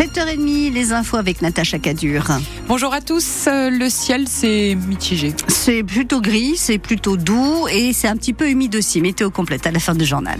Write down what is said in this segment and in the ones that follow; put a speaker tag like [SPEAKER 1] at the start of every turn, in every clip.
[SPEAKER 1] 7h30, les infos avec Natacha Cadur.
[SPEAKER 2] Bonjour à tous. Euh, le ciel, c'est mitigé.
[SPEAKER 1] C'est plutôt gris, c'est plutôt doux et c'est un petit peu humide aussi. Météo complète à la fin du journal.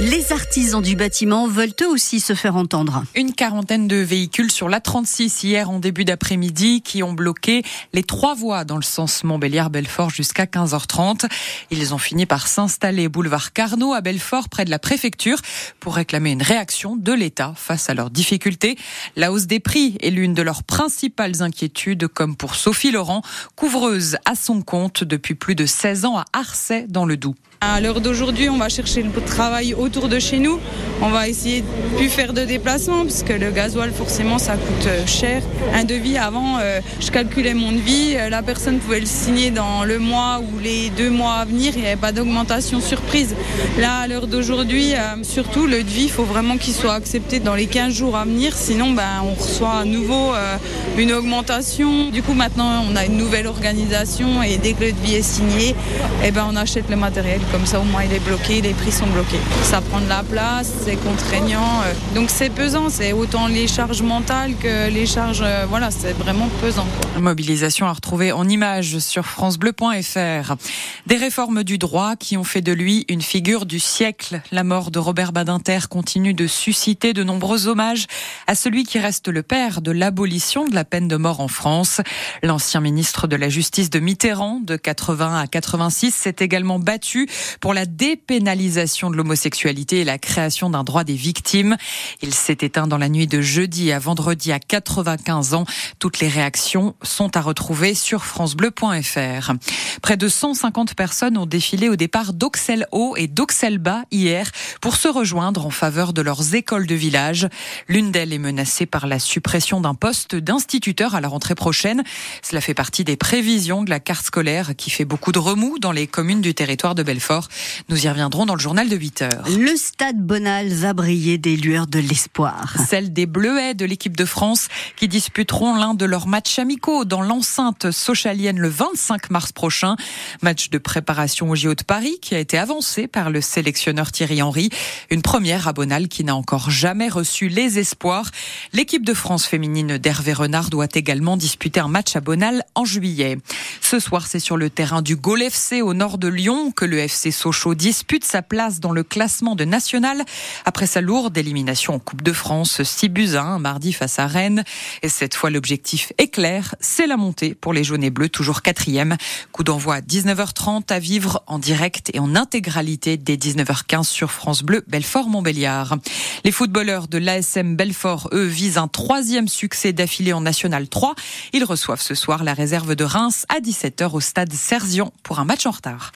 [SPEAKER 1] Les artisans du bâtiment veulent eux aussi se faire entendre.
[SPEAKER 2] Une quarantaine de véhicules sur l'A36 hier en début d'après-midi qui ont bloqué les trois voies dans le sens Montbéliard-Belfort jusqu'à 15h30. Ils ont fini par s'installer boulevard Carnot à Belfort près de la préfecture pour réclamer une réaction de l'État face à leurs difficultés. La hausse des prix est l'une de leurs principales inquiétudes comme pour Sophie Laurent, couvreuse à son compte depuis plus de 16 ans à Arcet dans le Doubs.
[SPEAKER 3] À l'heure d'aujourd'hui, on va chercher le travail autour de chez nous. On va essayer de plus faire de déplacements parce que le gasoil, forcément, ça coûte euh, cher. Un devis, avant, euh, je calculais mon devis. Euh, la personne pouvait le signer dans le mois ou les deux mois à venir. Il n'y avait pas d'augmentation surprise. Là, à l'heure d'aujourd'hui, surtout, le devis, il faut vraiment qu'il soit accepté dans les 15 jours à venir. Sinon, ben, on reçoit à nouveau une augmentation. Du coup, maintenant, on a une nouvelle organisation et dès que le devis est signé, eh ben, on achète le matériel. Comme ça, au moins, il est bloqué, les prix sont bloqués. Ça prend de la place, c'est contraignant. Euh. Donc, c'est pesant. C'est autant les charges mentales que les charges. Euh, voilà, c'est vraiment pesant.
[SPEAKER 2] Mobilisation à retrouver en images sur FranceBleu.fr. Des réformes du droit qui ont fait de lui une figure du siècle. La mort de Robert Badinter continue de susciter de nombreux hommages à celui qui reste le père de l'abolition de la peine de mort en France. L'ancien ministre de la Justice de Mitterrand, de 80 à 86, s'est également battu pour la dépénalisation de l'homosexualité et la création d'un droit des victimes. Il s'est éteint dans la nuit de jeudi à vendredi à 95 ans. Toutes les réactions sont à retrouver sur francebleu.fr. Près de 150 personnes ont défilé au départ d'Auxelles Haut et d'Auxelles Bas hier pour se rejoindre en faveur de leurs écoles de village. L'une d'elles est menacée par la suppression d'un poste d'instituteur à la rentrée prochaine. Cela fait partie des prévisions de la carte scolaire qui fait beaucoup de remous dans les communes du territoire de Belfort. Nous y reviendrons dans le journal de 8 heures.
[SPEAKER 1] Le stade Bonal va briller des lueurs de l'espoir.
[SPEAKER 2] Celle des Bleuets de l'équipe de France qui disputeront l'un de leurs matchs amicaux dans l'enceinte socialienne le 25 mars prochain. Match de préparation au JO de Paris qui a été avancé par le sélectionneur Thierry Henry. Une première à Bonal qui n'a encore jamais reçu les espoirs. L'équipe de France féminine d'Hervé Renard doit également disputer un match à Bonal en juillet. Ce soir, c'est sur le terrain du Gol FC au nord de Lyon que le FC FC Sochaux dispute sa place dans le classement de national après sa lourde élimination en Coupe de France 6 buts 1 mardi face à Rennes. Et cette fois, l'objectif est clair, c'est la montée pour les jaunes et bleus, toujours quatrième. Coup d'envoi à 19h30 à vivre en direct et en intégralité dès 19h15 sur France Bleu Belfort-Montbéliard. Les footballeurs de l'ASM Belfort, eux, visent un troisième succès d'affilée en National 3. Ils reçoivent ce soir la réserve de Reims à 17h au stade Serzian pour un match en retard.